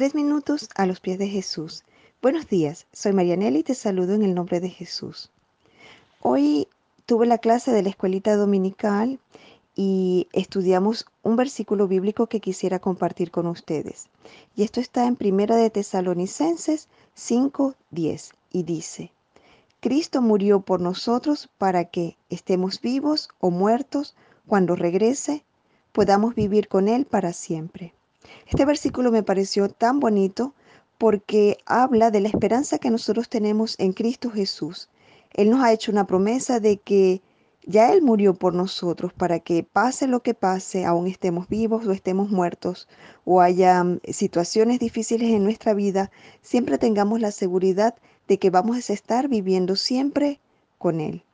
Tres minutos a los pies de Jesús. Buenos días, soy Marianela y te saludo en el nombre de Jesús. Hoy tuve la clase de la escuelita dominical y estudiamos un versículo bíblico que quisiera compartir con ustedes. Y esto está en Primera de Tesalonicenses 5:10 y dice: Cristo murió por nosotros para que estemos vivos o muertos cuando regrese, podamos vivir con él para siempre. Este versículo me pareció tan bonito porque habla de la esperanza que nosotros tenemos en Cristo Jesús. Él nos ha hecho una promesa de que ya Él murió por nosotros para que pase lo que pase, aún estemos vivos o estemos muertos, o haya mm, situaciones difíciles en nuestra vida, siempre tengamos la seguridad de que vamos a estar viviendo siempre con Él.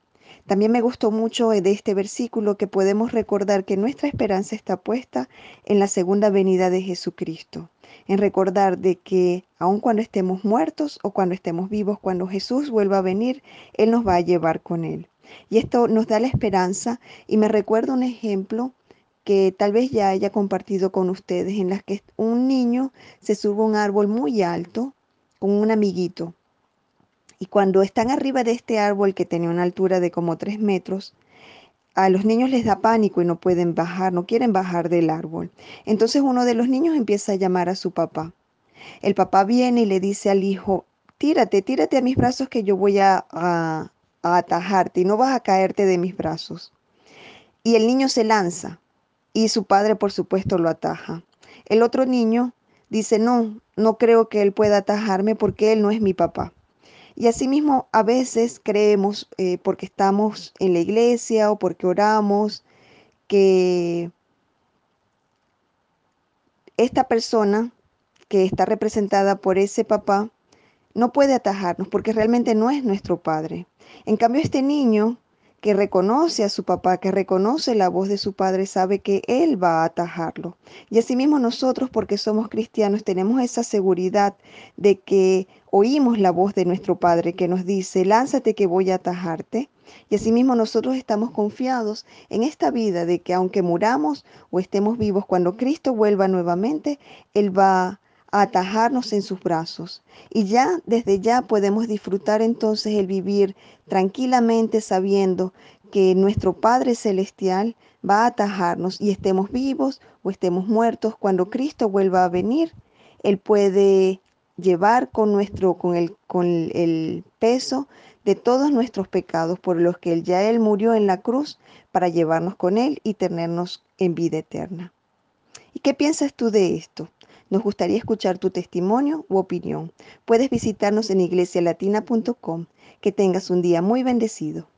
También me gustó mucho de este versículo que podemos recordar que nuestra esperanza está puesta en la segunda venida de Jesucristo, en recordar de que aun cuando estemos muertos o cuando estemos vivos, cuando Jesús vuelva a venir, Él nos va a llevar con Él. Y esto nos da la esperanza y me recuerda un ejemplo que tal vez ya haya compartido con ustedes, en las que un niño se sube a un árbol muy alto con un amiguito y cuando están arriba de este árbol que tenía una altura de como tres metros, a los niños les da pánico y no pueden bajar, no quieren bajar del árbol. Entonces uno de los niños empieza a llamar a su papá. El papá viene y le dice al hijo, tírate, tírate a mis brazos que yo voy a, a, a atajarte y no vas a caerte de mis brazos. Y el niño se lanza y su padre por supuesto lo ataja. El otro niño dice, no, no creo que él pueda atajarme porque él no es mi papá. Y asimismo, a veces creemos, eh, porque estamos en la iglesia o porque oramos, que esta persona que está representada por ese papá no puede atajarnos porque realmente no es nuestro padre. En cambio, este niño que reconoce a su papá, que reconoce la voz de su padre, sabe que Él va a atajarlo. Y asimismo nosotros, porque somos cristianos, tenemos esa seguridad de que oímos la voz de nuestro Padre que nos dice, lánzate que voy a atajarte. Y asimismo nosotros estamos confiados en esta vida de que aunque muramos o estemos vivos, cuando Cristo vuelva nuevamente, Él va atajarnos en sus brazos. Y ya, desde ya podemos disfrutar entonces el vivir tranquilamente sabiendo que nuestro Padre Celestial va a atajarnos y estemos vivos o estemos muertos, cuando Cristo vuelva a venir, Él puede llevar con nuestro, con el, con el peso de todos nuestros pecados por los que ya Él murió en la cruz para llevarnos con Él y tenernos en vida eterna. ¿Y qué piensas tú de esto? Nos gustaría escuchar tu testimonio u opinión. Puedes visitarnos en iglesialatina.com. Que tengas un día muy bendecido.